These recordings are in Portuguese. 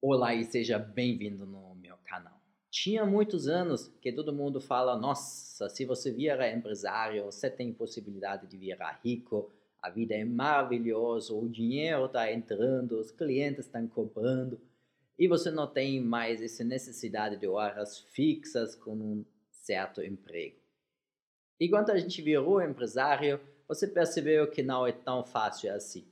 Olá e seja bem-vindo no meu canal. Tinha muitos anos que todo mundo fala: nossa, se você virar empresário, você tem possibilidade de virar rico, a vida é maravilhosa, o dinheiro está entrando, os clientes estão comprando e você não tem mais essa necessidade de horas fixas com um certo emprego. E quando a gente virou empresário, você percebeu que não é tão fácil assim.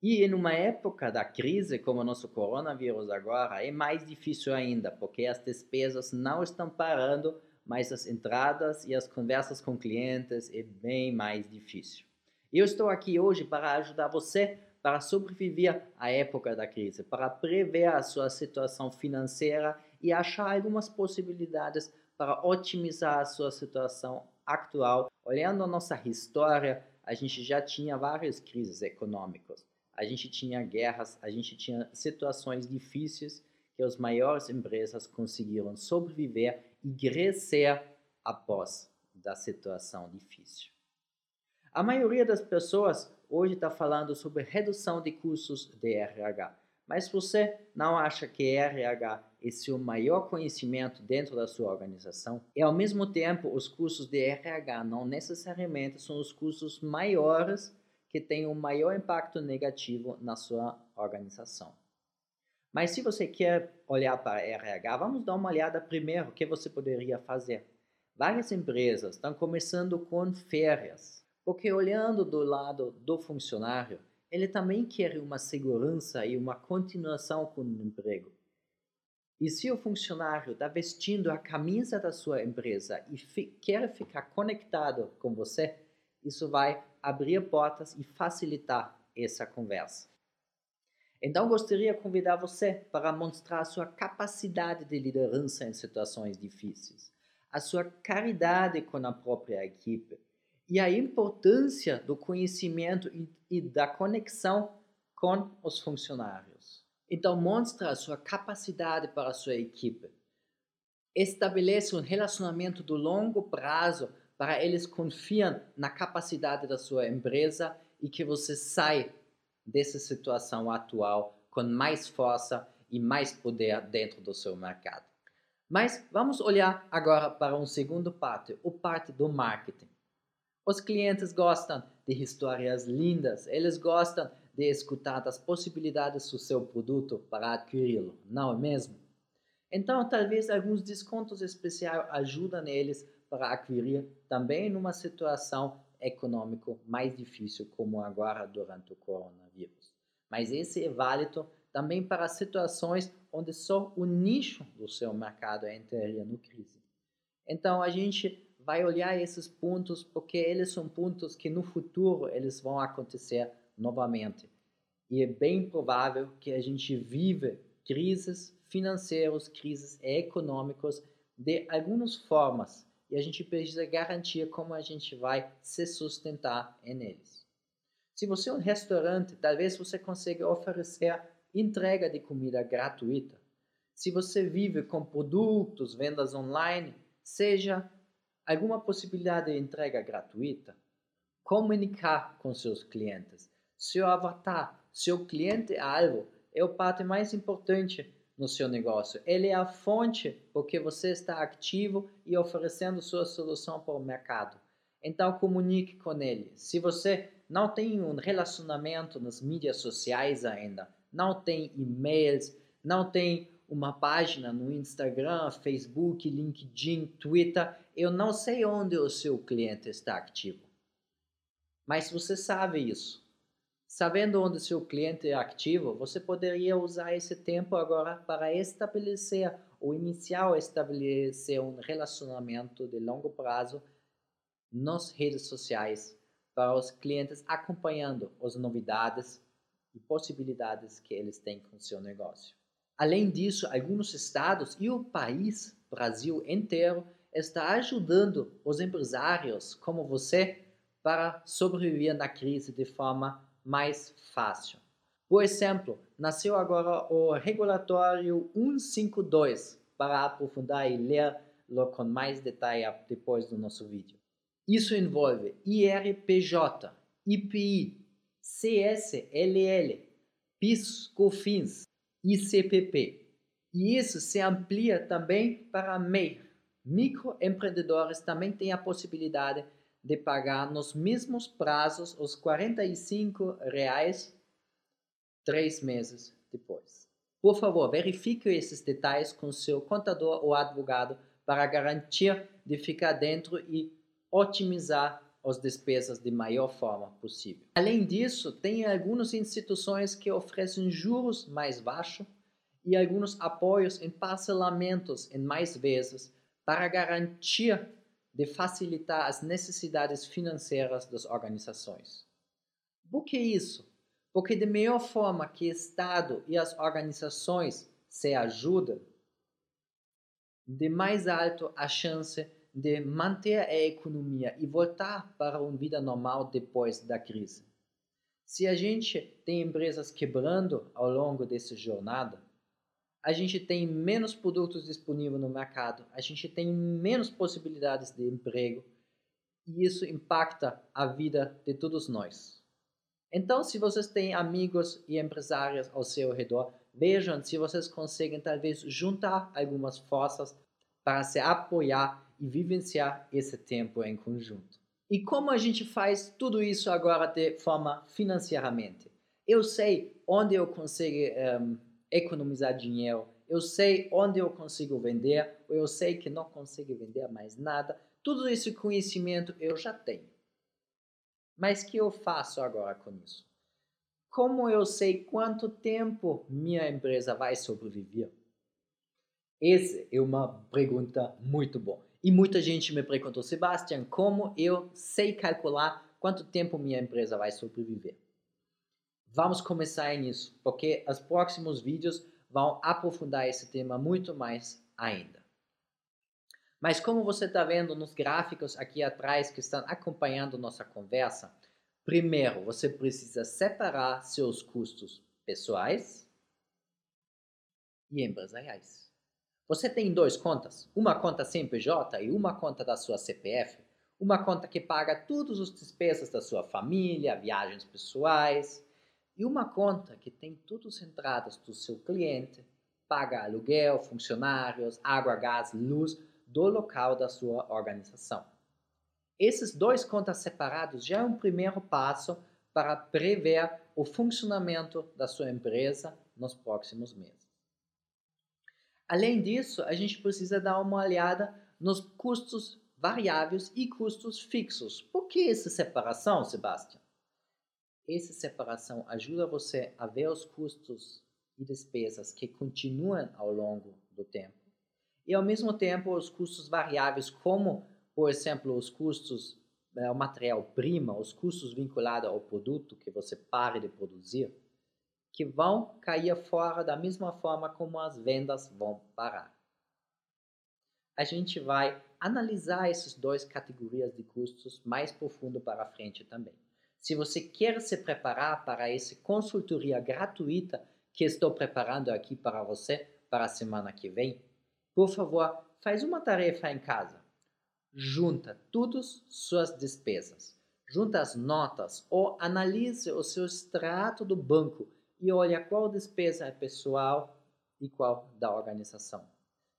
E em uma época da crise, como o nosso coronavírus agora, é mais difícil ainda, porque as despesas não estão parando, mas as entradas e as conversas com clientes é bem mais difícil. Eu estou aqui hoje para ajudar você para sobreviver à época da crise, para prever a sua situação financeira e achar algumas possibilidades para otimizar a sua situação atual. Olhando a nossa história, a gente já tinha várias crises econômicas a gente tinha guerras, a gente tinha situações difíceis que as maiores empresas conseguiram sobreviver e crescer após da situação difícil. A maioria das pessoas hoje está falando sobre redução de custos de RH, mas você não acha que RH é seu maior conhecimento dentro da sua organização? E ao mesmo tempo, os custos de RH não necessariamente são os custos maiores que tem um maior impacto negativo na sua organização. Mas se você quer olhar para RH, vamos dar uma olhada primeiro o que você poderia fazer. Várias empresas estão começando com férias, porque olhando do lado do funcionário, ele também quer uma segurança e uma continuação com o emprego. E se o funcionário está vestindo a camisa da sua empresa e fi quer ficar conectado com você, isso vai abrir portas e facilitar essa conversa. Então, gostaria de convidar você para mostrar sua capacidade de liderança em situações difíceis, a sua caridade com a própria equipe e a importância do conhecimento e da conexão com os funcionários. Então, mostre a sua capacidade para a sua equipe. Estabeleça um relacionamento de longo prazo para eles confiam na capacidade da sua empresa e que você sai dessa situação atual com mais força e mais poder dentro do seu mercado. Mas vamos olhar agora para um segundo parte, o parte do marketing. Os clientes gostam de histórias lindas, eles gostam de escutar das possibilidades do seu produto para adquiri-lo, não é mesmo? Então, talvez alguns descontos especiais ajudem eles para adquirir também numa situação econômica mais difícil como agora durante o coronavírus. Mas esse é válido também para situações onde só o nicho do seu mercado entraria no crise. Então a gente vai olhar esses pontos porque eles são pontos que no futuro eles vão acontecer novamente. E é bem provável que a gente vive crises financeiras, crises econômicas de algumas formas e a gente precisa garantir como a gente vai se sustentar neles. Se você é um restaurante, talvez você consiga oferecer entrega de comida gratuita. Se você vive com produtos, vendas online, seja alguma possibilidade de entrega gratuita. Comunicar com seus clientes. Seu avatar, seu cliente-alvo é a parte mais importante no seu negócio. Ele é a fonte porque você está ativo e oferecendo sua solução para o mercado. Então comunique com ele. Se você não tem um relacionamento nas mídias sociais ainda, não tem e-mails, não tem uma página no Instagram, Facebook, LinkedIn, Twitter, eu não sei onde o seu cliente está ativo. Mas você sabe isso. Sabendo onde seu cliente é ativo, você poderia usar esse tempo agora para estabelecer ou iniciar ou estabelecer um relacionamento de longo prazo nas redes sociais para os clientes acompanhando as novidades e possibilidades que eles têm com seu negócio. Além disso, alguns estados e o país, Brasil inteiro, está ajudando os empresários como você para sobreviver na crise de forma mais fácil. Por exemplo, nasceu agora o regulatório 152 para aprofundar e ler-lo com mais detalhe depois do nosso vídeo. Isso envolve IRPJ, IPI, CSLL, PIS, COFINS, ICPP. E isso se amplia também para MEI. Microempreendedores também têm a possibilidade de pagar nos mesmos prazos os 45 reais três meses depois. Por favor, verifique esses detalhes com seu contador ou advogado para garantir de ficar dentro e otimizar as despesas de maior forma possível. Além disso, tem algumas instituições que oferecem juros mais baixos e alguns apoios em parcelamentos em mais vezes para garantir de facilitar as necessidades financeiras das organizações. Por que isso? Porque de melhor forma que o Estado e as organizações se ajudam, de mais alto a chance de manter a economia e voltar para uma vida normal depois da crise. Se a gente tem empresas quebrando ao longo dessa jornada, a gente tem menos produtos disponíveis no mercado, a gente tem menos possibilidades de emprego e isso impacta a vida de todos nós. Então, se vocês têm amigos e empresários ao seu redor, vejam se vocês conseguem talvez juntar algumas forças para se apoiar e vivenciar esse tempo em conjunto. E como a gente faz tudo isso agora de forma financeiramente? Eu sei onde eu consigo um, economizar dinheiro, eu sei onde eu consigo vender, eu sei que não consigo vender mais nada. Tudo esse conhecimento eu já tenho. Mas que eu faço agora com isso? Como eu sei quanto tempo minha empresa vai sobreviver? Essa é uma pergunta muito boa. E muita gente me perguntou, Sebastian, como eu sei calcular quanto tempo minha empresa vai sobreviver? Vamos começar nisso, porque os próximos vídeos vão aprofundar esse tema muito mais ainda. Mas como você está vendo nos gráficos aqui atrás que estão acompanhando nossa conversa, primeiro você precisa separar seus custos pessoais e empresariais. Você tem duas contas, uma conta CNPJ e uma conta da sua CPF, uma conta que paga todas as despesas da sua família, viagens pessoais, e uma conta que tem tudo os entradas do seu cliente, paga aluguel, funcionários, água, gás, luz do local da sua organização. Esses dois contas separados já é um primeiro passo para prever o funcionamento da sua empresa nos próximos meses. Além disso, a gente precisa dar uma olhada nos custos variáveis e custos fixos. Por que essa separação, Sebastião? Essa separação ajuda você a ver os custos e despesas que continuam ao longo do tempo e, ao mesmo tempo, os custos variáveis, como, por exemplo, os custos o material-prima, os custos vinculados ao produto que você pare de produzir que vão cair fora da mesma forma como as vendas vão parar. A gente vai analisar essas duas categorias de custos mais profundo para frente também. Se você quer se preparar para essa consultoria gratuita que estou preparando aqui para você para a semana que vem, por favor, faz uma tarefa em casa. Junta todas suas despesas, junta as notas ou analise o seu extrato do banco e olha qual despesa é pessoal e qual da organização.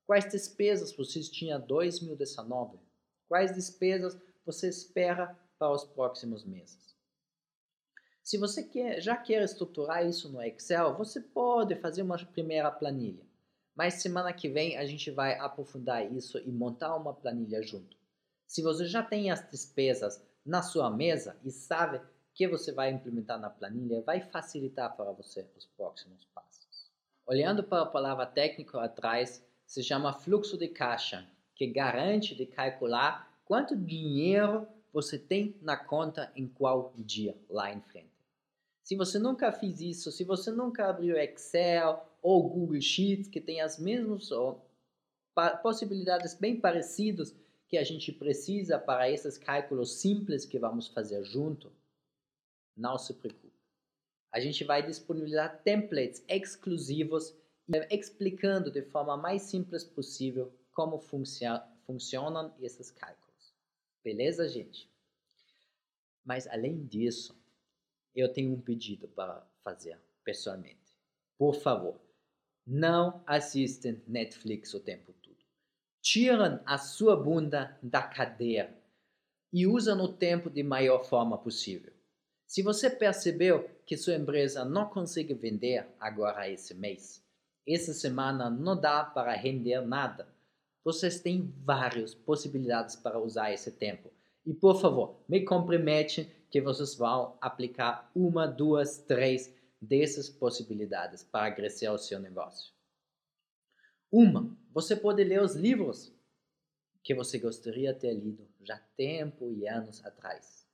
Quais despesas você tinha em 2019? Quais despesas você espera para os próximos meses? Se você quer, já quer estruturar isso no Excel, você pode fazer uma primeira planilha. Mas semana que vem a gente vai aprofundar isso e montar uma planilha junto. Se você já tem as despesas na sua mesa e sabe que você vai implementar na planilha vai facilitar para você os próximos passos. Olhando para a palavra técnica atrás, se chama fluxo de caixa, que garante de calcular quanto dinheiro você tem na conta em qual dia lá em frente. Se você nunca fez isso, se você nunca abriu Excel ou Google Sheets, que tem as mesmas possibilidades bem parecidas que a gente precisa para esses cálculos simples que vamos fazer junto, não se preocupe. A gente vai disponibilizar templates exclusivos explicando de forma mais simples possível como funcionam esses cálculos. Beleza, gente? Mas além disso, eu tenho um pedido para fazer pessoalmente. Por favor, não assistem Netflix o tempo todo. Tiram a sua bunda da cadeira e usam o tempo de maior forma possível. Se você percebeu que sua empresa não consegue vender agora esse mês, essa semana não dá para render nada, vocês têm várias possibilidades para usar esse tempo. E por favor, me compromete que vocês vão aplicar uma, duas, três dessas possibilidades para crescer o seu negócio. Uma, você pode ler os livros que você gostaria de ter lido já tempo e anos atrás.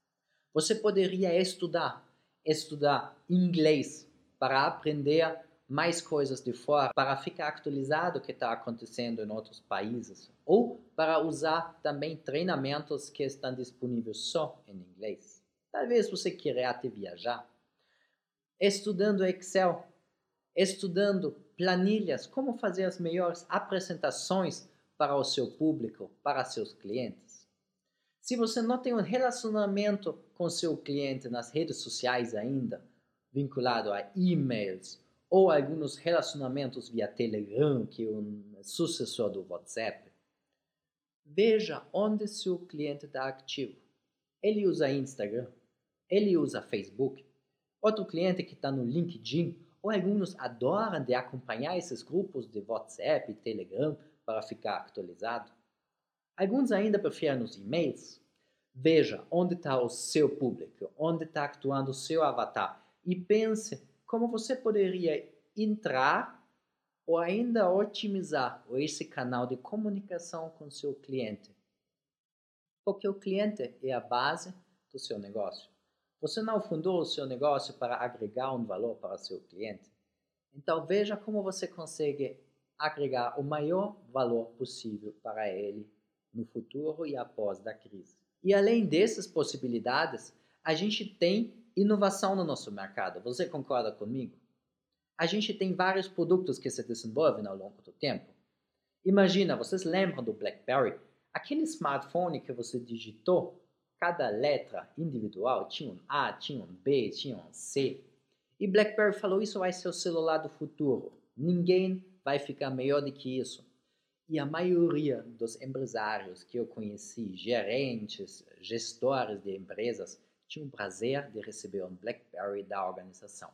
Você poderia estudar, estudar inglês para aprender mais coisas de fora, para ficar atualizado o que está acontecendo em outros países, ou para usar também treinamentos que estão disponíveis só em inglês. Talvez você queira até viajar. Estudando Excel, estudando planilhas, como fazer as melhores apresentações para o seu público, para seus clientes. Se você não tem um relacionamento com seu cliente nas redes sociais ainda, vinculado a e-mails ou alguns relacionamentos via Telegram, que é um sucessor do WhatsApp, veja onde seu cliente está ativo. Ele usa Instagram, ele usa Facebook, outro cliente que está no LinkedIn, ou alguns adoram de acompanhar esses grupos de WhatsApp e Telegram para ficar atualizado. Alguns ainda preferem os e-mails. Veja onde está o seu público, onde está atuando o seu avatar e pense como você poderia entrar ou ainda otimizar esse canal de comunicação com seu cliente. Porque o cliente é a base do seu negócio. Você não fundou o seu negócio para agregar um valor para seu cliente? Então veja como você consegue agregar o maior valor possível para ele no futuro e após da crise. E além dessas possibilidades, a gente tem inovação no nosso mercado. Você concorda comigo? A gente tem vários produtos que se desenvolvem ao longo do tempo. Imagina, vocês lembram do BlackBerry? Aquele smartphone que você digitou, cada letra individual tinha um A, tinha um B, tinha um C. E BlackBerry falou: Isso vai ser o celular do futuro. Ninguém vai ficar melhor do que isso. E a maioria dos empresários que eu conheci, gerentes, gestores de empresas, tinham o prazer de receber um BlackBerry da organização.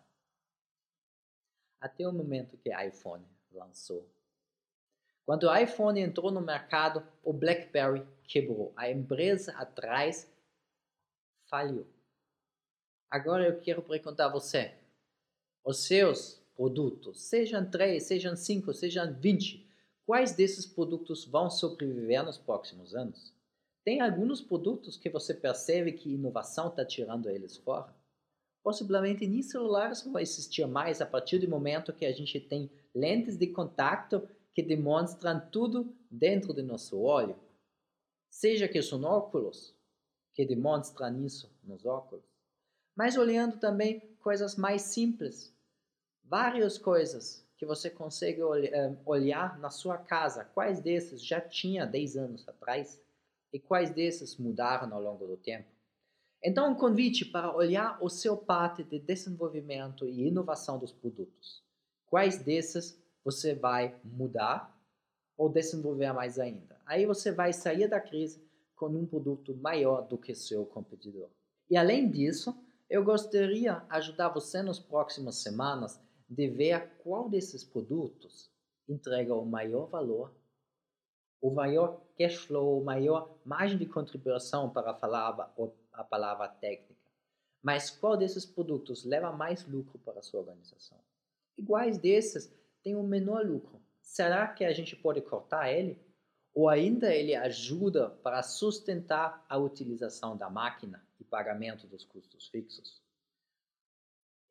Até o momento que o iPhone lançou. Quando o iPhone entrou no mercado, o BlackBerry quebrou. A empresa atrás falhou. Agora eu quero perguntar a você: os seus produtos, sejam 3, sejam 5, sejam 20, quais desses produtos vão sobreviver nos próximos anos? Tem alguns produtos que você percebe que inovação está tirando eles fora? Possivelmente nem celulares vão existir mais a partir do momento que a gente tem lentes de contato que demonstram tudo dentro do nosso olho. Seja que são óculos, que demonstram isso nos óculos. Mas olhando também coisas mais simples, várias coisas que você consegue eh, olhar na sua casa. Quais desses já tinha 10 anos atrás e quais desses mudaram ao longo do tempo? Então, um convite para olhar o seu parte de desenvolvimento e inovação dos produtos. Quais desses você vai mudar ou desenvolver mais ainda? Aí você vai sair da crise com um produto maior do que seu competidor. E além disso, eu gostaria de ajudar você nas próximas semanas de ver qual desses produtos entrega o maior valor, o maior cash flow, o maior margem de contribuição para falar a palavra técnica. Mas qual desses produtos leva mais lucro para a sua organização? Iguais desses têm o menor lucro. Será que a gente pode cortar ele? Ou ainda ele ajuda para sustentar a utilização da máquina e pagamento dos custos fixos?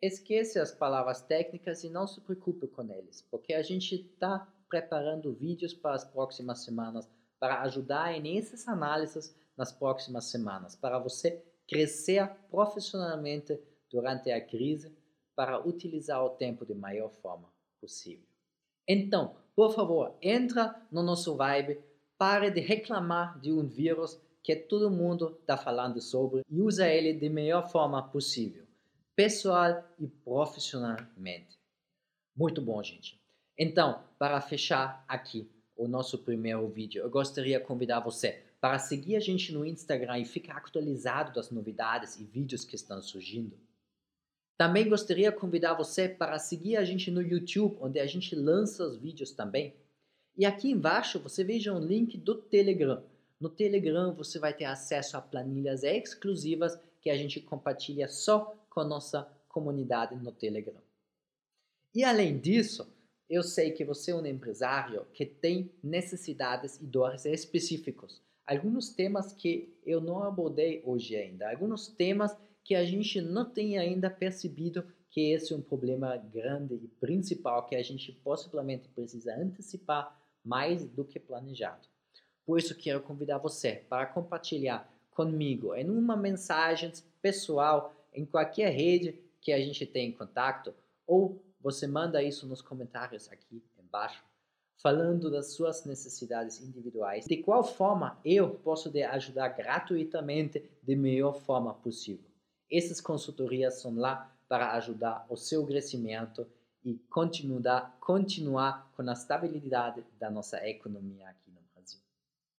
Esqueça as palavras técnicas e não se preocupe com eles, porque a gente está preparando vídeos para as próximas semanas para ajudar nessas análises nas próximas semanas, para você crescer profissionalmente durante a crise, para utilizar o tempo de maior forma possível. Então, por favor, entra no nosso Vibe, pare de reclamar de um vírus que todo mundo está falando sobre e usa ele de melhor forma possível pessoal e profissionalmente. Muito bom, gente. Então, para fechar aqui o nosso primeiro vídeo, eu gostaria de convidar você para seguir a gente no Instagram e ficar atualizado das novidades e vídeos que estão surgindo. Também gostaria de convidar você para seguir a gente no YouTube, onde a gente lança os vídeos também. E aqui embaixo você veja um link do Telegram. No Telegram você vai ter acesso a planilhas exclusivas que a gente compartilha só com a nossa comunidade no Telegram. E além disso, eu sei que você é um empresário que tem necessidades e dores específicos. Alguns temas que eu não abordei hoje ainda, alguns temas que a gente não tem ainda percebido que esse é um problema grande e principal que a gente possivelmente precisa antecipar mais do que planejado. Por isso quero convidar você para compartilhar comigo em uma mensagem pessoal em qualquer rede que a gente tem em contato ou você manda isso nos comentários aqui embaixo falando das suas necessidades individuais, de qual forma eu posso te ajudar gratuitamente de melhor forma possível. Essas consultorias são lá para ajudar o seu crescimento e continuar, continuar com a estabilidade da nossa economia aqui